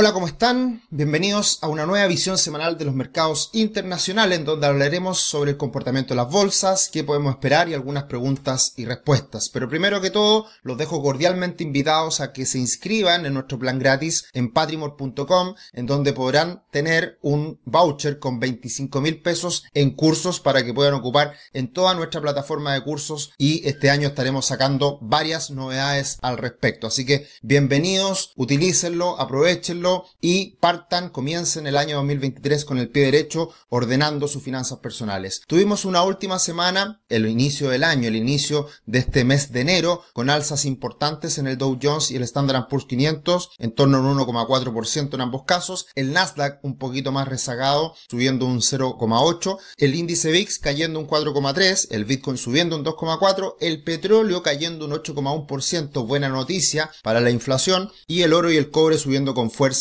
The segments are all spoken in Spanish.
Hola, ¿cómo están? Bienvenidos a una nueva visión semanal de los mercados internacionales en donde hablaremos sobre el comportamiento de las bolsas, qué podemos esperar y algunas preguntas y respuestas. Pero primero que todo, los dejo cordialmente invitados a que se inscriban en nuestro plan gratis en patrimor.com en donde podrán tener un voucher con 25 mil pesos en cursos para que puedan ocupar en toda nuestra plataforma de cursos y este año estaremos sacando varias novedades al respecto. Así que bienvenidos, utilícenlo, aprovechenlo y partan, comiencen el año 2023 con el pie derecho ordenando sus finanzas personales. Tuvimos una última semana, el inicio del año, el inicio de este mes de enero, con alzas importantes en el Dow Jones y el Standard Poor's 500, en torno a un 1,4% en ambos casos, el Nasdaq un poquito más rezagado, subiendo un 0,8%, el índice VIX cayendo un 4,3%, el Bitcoin subiendo un 2,4%, el petróleo cayendo un 8,1%, buena noticia para la inflación, y el oro y el cobre subiendo con fuerza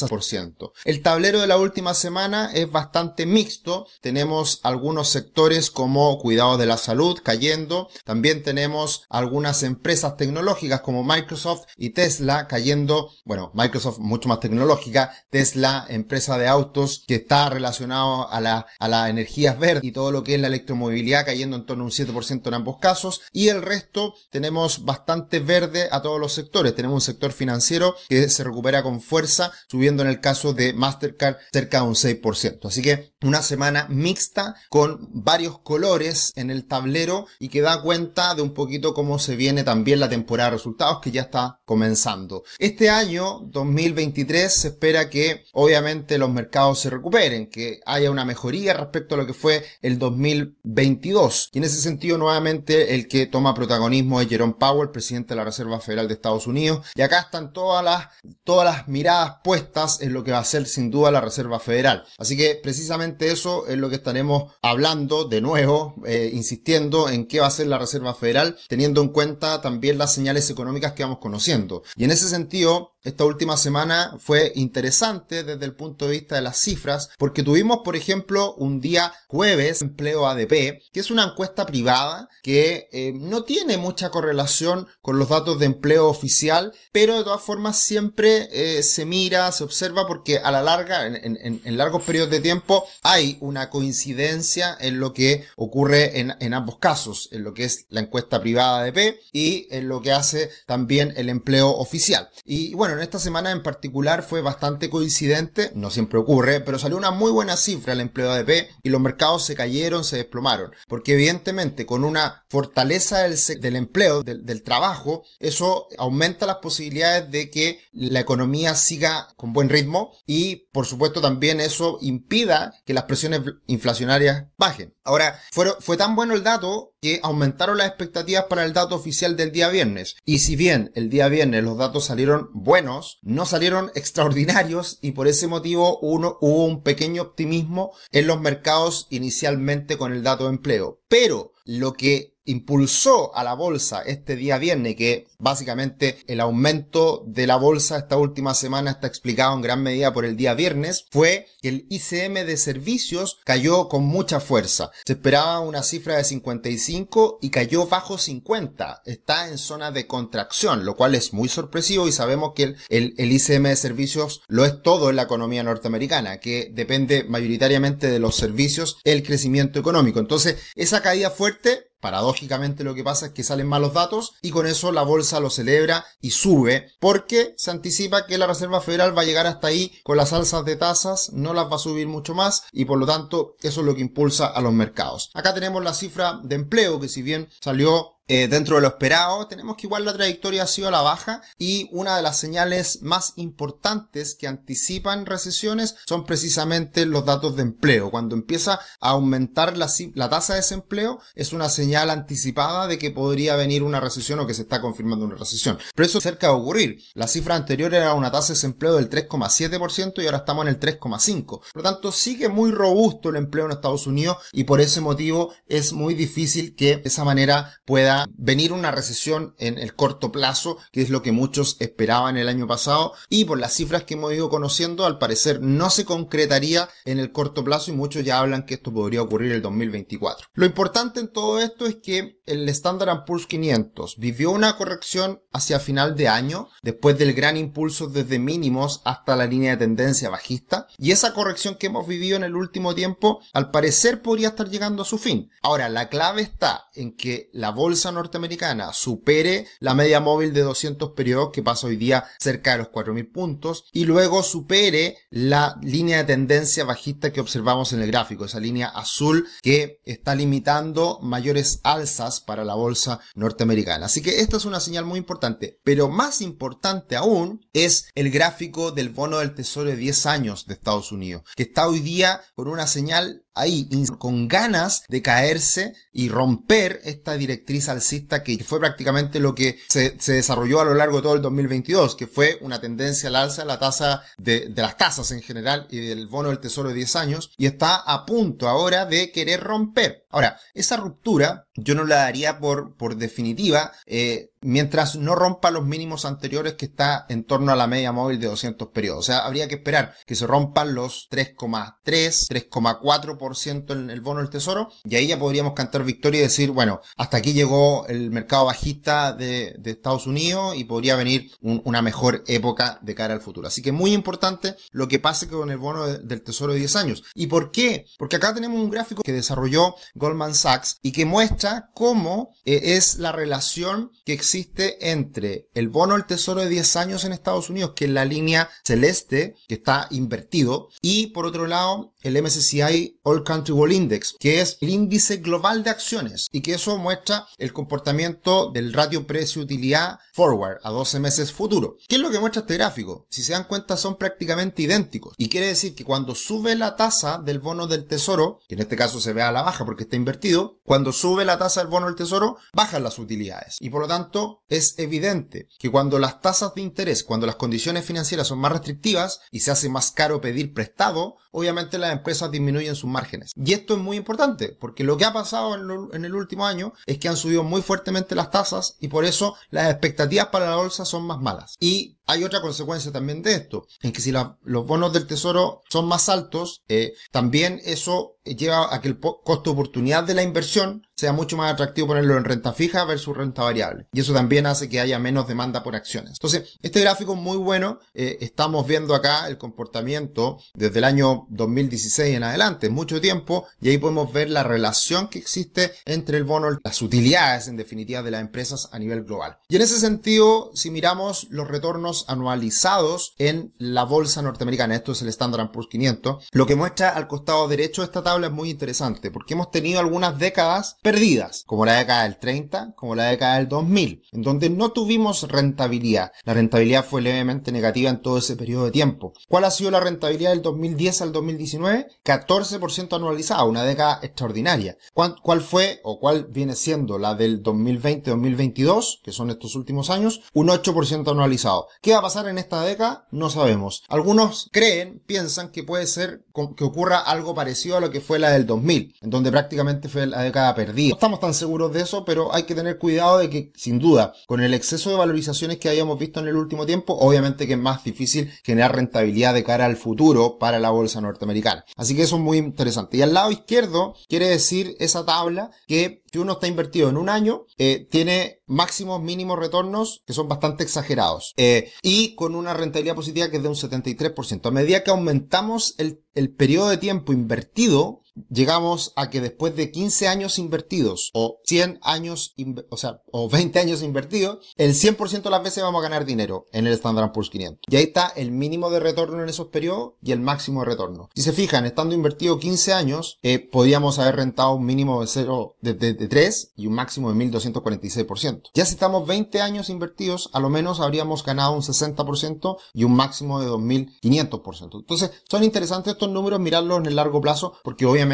el tablero de la última semana es bastante mixto. Tenemos algunos sectores como cuidado de la salud cayendo. También tenemos algunas empresas tecnológicas como Microsoft y Tesla cayendo. Bueno, Microsoft mucho más tecnológica. Tesla, empresa de autos que está relacionado a la, a las energías verdes y todo lo que es la electromovilidad cayendo en torno a un 7% en ambos casos. Y el resto tenemos bastante verde a todos los sectores. Tenemos un sector financiero que se recupera con fuerza, subiendo en el caso de Mastercard cerca de un 6%. Así que una semana mixta con varios colores en el tablero y que da cuenta de un poquito cómo se viene también la temporada de resultados que ya está comenzando. Este año 2023 se espera que obviamente los mercados se recuperen, que haya una mejoría respecto a lo que fue el 2022. Y en ese sentido nuevamente el que toma protagonismo es Jerome Powell, presidente de la Reserva Federal de Estados Unidos. Y acá están todas las, todas las miradas puestas en lo que va a ser sin duda la Reserva Federal. Así que precisamente eso es lo que estaremos hablando de nuevo, eh, insistiendo en qué va a ser la Reserva Federal, teniendo en cuenta también las señales económicas que vamos conociendo. Y en ese sentido, esta última semana fue interesante desde el punto de vista de las cifras, porque tuvimos, por ejemplo, un día jueves empleo ADP, que es una encuesta privada que eh, no tiene mucha correlación con los datos de empleo oficial, pero de todas formas siempre eh, se mira, se observa, porque a la larga, en, largos periodos de tiempo, hay una coincidencia en lo que ocurre en, en ambos casos, en lo que es la encuesta privada ADP y en lo que hace también el empleo oficial. Y bueno, en esta semana en particular fue bastante coincidente, no siempre ocurre, pero salió una muy buena cifra el empleo ADP y los mercados se cayeron, se desplomaron, porque evidentemente con una fortaleza del, empleo, del, trabajo, eso aumenta las posibilidades de que la economía siga con buen ritmo y por supuesto también eso impida que las presiones inflacionarias bajen. Ahora, fue tan bueno el dato que aumentaron las expectativas para el dato oficial del día viernes. Y si bien el día viernes los datos salieron buenos, no salieron extraordinarios y por ese motivo uno, hubo un pequeño optimismo en los mercados inicialmente con el dato de empleo. Pero lo que impulsó a la bolsa este día viernes, que básicamente el aumento de la bolsa esta última semana está explicado en gran medida por el día viernes, fue que el ICM de servicios cayó con mucha fuerza. Se esperaba una cifra de 55 y cayó bajo 50. Está en zona de contracción, lo cual es muy sorpresivo y sabemos que el, el ICM de servicios lo es todo en la economía norteamericana, que depende mayoritariamente de los servicios, el crecimiento económico. Entonces, esa caída fuerte Paradójicamente lo que pasa es que salen malos datos y con eso la bolsa lo celebra y sube porque se anticipa que la Reserva Federal va a llegar hasta ahí con las alzas de tasas, no las va a subir mucho más y por lo tanto eso es lo que impulsa a los mercados. Acá tenemos la cifra de empleo que si bien salió eh, dentro de lo esperado, tenemos que igual la trayectoria ha sido a la baja y una de las señales más importantes que anticipan recesiones son precisamente los datos de empleo. Cuando empieza a aumentar la, la tasa de desempleo es una señal anticipada de que podría venir una recesión o que se está confirmando una recesión. Pero eso cerca de ocurrir. La cifra anterior era una tasa de desempleo del 3,7% y ahora estamos en el 3,5%. Por lo tanto, sigue muy robusto el empleo en Estados Unidos y por ese motivo es muy difícil que de esa manera pueda venir una recesión en el corto plazo, que es lo que muchos esperaban el año pasado, y por las cifras que hemos ido conociendo, al parecer no se concretaría en el corto plazo y muchos ya hablan que esto podría ocurrir el 2024. Lo importante en todo esto es que el Standard Poor's 500 vivió una corrección hacia final de año, después del gran impulso desde mínimos hasta la línea de tendencia bajista, y esa corrección que hemos vivido en el último tiempo, al parecer podría estar llegando a su fin. Ahora, la clave está en que la bolsa norteamericana supere la media móvil de 200 periodos que pasa hoy día cerca de los 4.000 puntos y luego supere la línea de tendencia bajista que observamos en el gráfico, esa línea azul que está limitando mayores alzas para la bolsa norteamericana. Así que esta es una señal muy importante, pero más importante aún es el gráfico del bono del tesoro de 10 años de Estados Unidos, que está hoy día con una señal ahí con ganas de caerse y romper esta directriz alcista que fue prácticamente lo que se, desarrolló a lo largo de todo el 2022, que fue una tendencia al alza de la tasa de, de, las tasas en general y del bono del tesoro de 10 años y está a punto ahora de querer romper. Ahora, esa ruptura yo no la daría por, por definitiva, eh, mientras no rompa los mínimos anteriores que está en torno a la media móvil de 200 periodos. O sea, habría que esperar que se rompan los 3,3, 3,4% en el bono del tesoro y ahí ya podríamos cantar victoria y decir, bueno, hasta aquí llegó el mercado bajista de, de Estados Unidos y podría venir una mejor época de cara al futuro. Así que muy importante lo que pase con el bono del tesoro de 10 años. ¿Y por qué? Porque acá tenemos un gráfico que desarrolló Goldman Sachs y que muestra cómo eh, es la relación que existe entre el bono del tesoro de 10 años en Estados Unidos, que es la línea celeste, que está invertido, y por otro lado, el MSCI All Country World Index, que es el índice global de acciones, y que eso muestra el comportamiento del ratio precio-utilidad forward a 12 meses futuro. ¿Qué es lo que muestra este gráfico? Si se dan cuenta, son prácticamente idénticos. Y quiere decir que cuando sube la tasa del bono del tesoro, que en este caso se ve a la baja porque está invertido, cuando sube la tasa del bono del tesoro, bajan las utilidades. Y por lo tanto, es evidente que cuando las tasas de interés, cuando las condiciones financieras son más restrictivas y se hace más caro pedir prestado, obviamente las empresas disminuyen sus márgenes. Y esto es muy importante, porque lo que ha pasado en, el último año es que han subido muy fuertemente las tasas y por eso las expectativas para la bolsa son más malas. Y hay otra consecuencia también de esto, en que si los bonos del tesoro son más altos, eh, también eso lleva a que el costo oportunidad de la inversión sea mucho más atractivo ponerlo en renta fija versus renta variable. Y eso también hace que haya menos demanda por acciones. Entonces, este gráfico es muy bueno. Eh, estamos viendo acá el comportamiento desde el año 2016 en adelante, mucho tiempo, y ahí podemos ver la relación que existe entre el bono, las utilidades en definitiva de las empresas a nivel global. Y en ese sentido, si miramos los retornos anualizados en la bolsa norteamericana, esto es el Standard Poor's 500, lo que muestra al costado derecho de esta tabla es muy interesante, porque hemos tenido algunas décadas perdidas, como la década del 30, como la década del 2000, en donde no tuvimos rentabilidad. La rentabilidad fue levemente negativa en todo ese periodo de tiempo. ¿Cuál ha sido la rentabilidad del 2010 al 2019? 14% anualizada, una década extraordinaria. ¿Cuál, fue o cuál viene siendo la del 2020-2022, que son estos últimos años? Un 8% anualizado. ¿Qué va a pasar en esta década? No sabemos. Algunos creen, piensan que puede ser que ocurra algo parecido a lo que fue la del 2000, en donde prácticamente fue la década perdida no estamos tan seguros de eso, pero hay que tener cuidado de que, sin duda, con el exceso de valorizaciones que hayamos visto en el último tiempo, obviamente que es más difícil generar rentabilidad de cara al futuro para la bolsa norteamericana. Así que eso es muy interesante. Y al lado izquierdo quiere decir esa tabla que si uno está invertido en un año, eh, tiene máximos mínimos retornos que son bastante exagerados. Eh, y con una rentabilidad positiva que es de un 73%. A medida que aumentamos el, el periodo de tiempo invertido, llegamos a que después de 15 años invertidos o 100 años, o sea, o 20 años invertidos, el 100% de las veces vamos a ganar dinero en el Standard Poor's 500. Y ahí está el mínimo de retorno en esos periodos y el máximo de retorno. Si se fijan, estando invertido 15 años, eh, podríamos haber rentado un mínimo de 0, de, de, de 3 y un máximo de 1246%. Ya si estamos 20 años invertidos, a lo menos habríamos ganado un 60% y un máximo de 2500%. Entonces, son interesantes estos números mirarlos en el largo plazo porque obviamente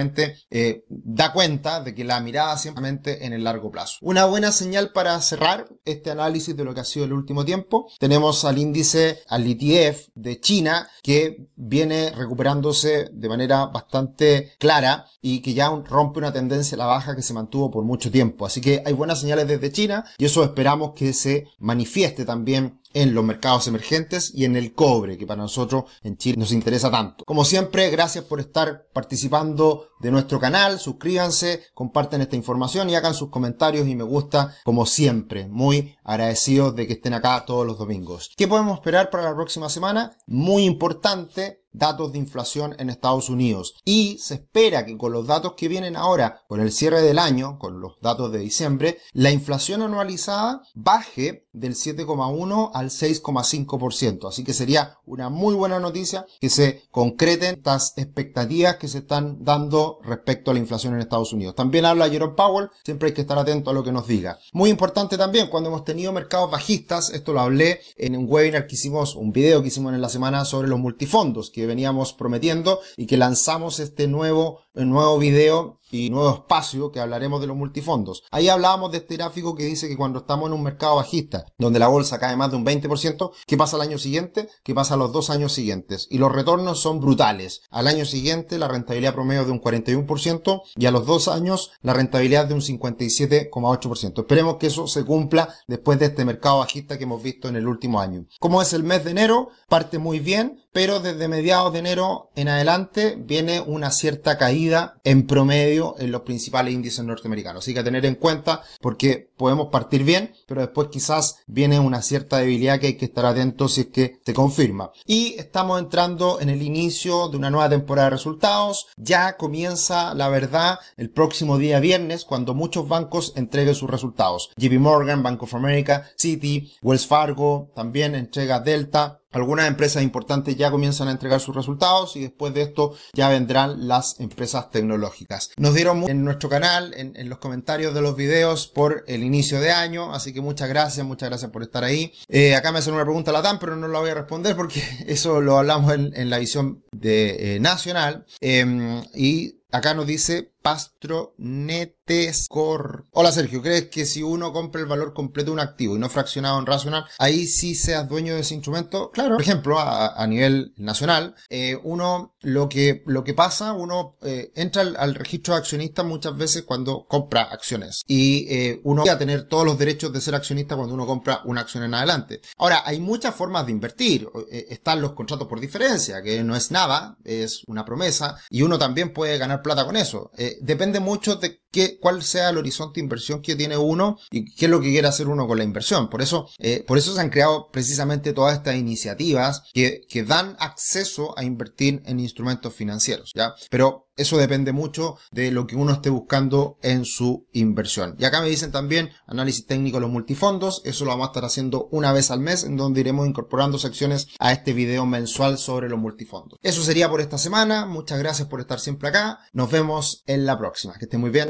eh, da cuenta de que la mirada simplemente en el largo plazo. Una buena señal para cerrar este análisis de lo que ha sido el último tiempo. Tenemos al índice, al ETF de China, que viene recuperándose de manera bastante clara y que ya rompe una tendencia a la baja que se mantuvo por mucho tiempo. Así que hay buenas señales desde China y eso esperamos que se manifieste también en los mercados emergentes y en el cobre, que para nosotros en Chile nos interesa tanto. Como siempre, gracias por estar participando de nuestro canal, suscríbanse, comparten esta información y hagan sus comentarios y me gusta, como siempre, muy agradecidos de que estén acá todos los domingos. ¿Qué podemos esperar para la próxima semana? Muy importante, datos de inflación en Estados Unidos. Y se espera que con los datos que vienen ahora, con el cierre del año, con los datos de diciembre, la inflación anualizada baje del 7,1 al 6,5%. Así que sería una muy buena noticia que se concreten estas expectativas que se están dando respecto a la inflación en Estados Unidos. También habla Jerome Powell, siempre hay que estar atento a lo que nos diga. Muy importante también, cuando hemos tenido mercados bajistas, esto lo hablé en un webinar que hicimos, un video que hicimos en la semana sobre los multifondos, veníamos prometiendo y que lanzamos este nuevo, nuevo video y nuevo espacio que hablaremos de los multifondos. Ahí hablábamos de este gráfico que dice que cuando estamos en un mercado bajista, donde la bolsa cae más de un 20%, ¿qué pasa al año siguiente? ¿Qué pasa a los dos años siguientes? Y los retornos son brutales. Al año siguiente la rentabilidad promedio de un 41% y a los dos años la rentabilidad de un 57,8%. Esperemos que eso se cumpla después de este mercado bajista que hemos visto en el último año. Como es el mes de enero, parte muy bien, pero desde mediados de enero en adelante viene una cierta caída en promedio en los principales índices norteamericanos. Así que tener en cuenta porque podemos partir bien, pero después quizás viene una cierta debilidad que hay que estar atentos si es que se confirma. Y estamos entrando en el inicio de una nueva temporada de resultados. Ya comienza la verdad el próximo día viernes cuando muchos bancos entreguen sus resultados. JP Morgan, Bank of America, Citi, Wells Fargo, también entrega Delta, algunas empresas importantes ya comienzan a entregar sus resultados y después de esto ya vendrán las empresas tecnológicas. Nos dieron en nuestro canal, en, los comentarios de los videos por el inicio de año, así que muchas gracias, muchas gracias por estar ahí. Eh, acá me hacen una pregunta la TAM, pero no la voy a responder porque eso lo hablamos en, la visión de eh, Nacional. Em, y acá nos dice Pastronetescor. Hola Sergio, ¿crees que si uno compra el valor completo de un activo y no fraccionado en racional, ahí sí seas dueño de ese instrumento? Claro. Por ejemplo, a, nivel nacional, eh, uno lo que, lo que pasa, uno eh, entra al, registro de accionistas muchas veces cuando compra acciones y eh, uno va a tener todos los derechos de ser accionista cuando uno compra una acción en adelante. Ahora, hay muchas formas de invertir. están los contratos por diferencia, que no es nada, es una promesa y uno también puede ganar plata con eso depende mucho de qué, cuál sea el horizonte de inversión que tiene uno y qué es lo que quiere hacer uno con la inversión. Por eso, eh, por eso se han creado precisamente todas estas iniciativas que, que dan acceso a invertir en instrumentos financieros, ¿ya? Pero eso depende mucho de lo que uno esté buscando en su inversión. Y acá me dicen también análisis técnico de los multifondos. Eso lo vamos a estar haciendo una vez al mes en donde iremos incorporando secciones a este video mensual sobre los multifondos. Eso sería por esta semana. Muchas gracias por estar siempre acá. Nos vemos en la próxima. Que estén muy bien.